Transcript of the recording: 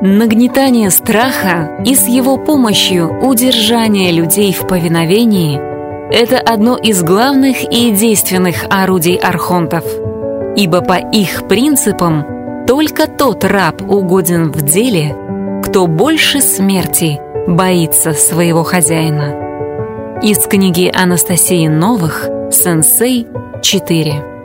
Нагнетание страха и с его помощью удержание людей в повиновении – это одно из главных и действенных орудий архонтов, ибо по их принципам только тот раб угоден в деле, кто больше смерти боится своего хозяина. Из книги Анастасии Новых «Сенсей 4»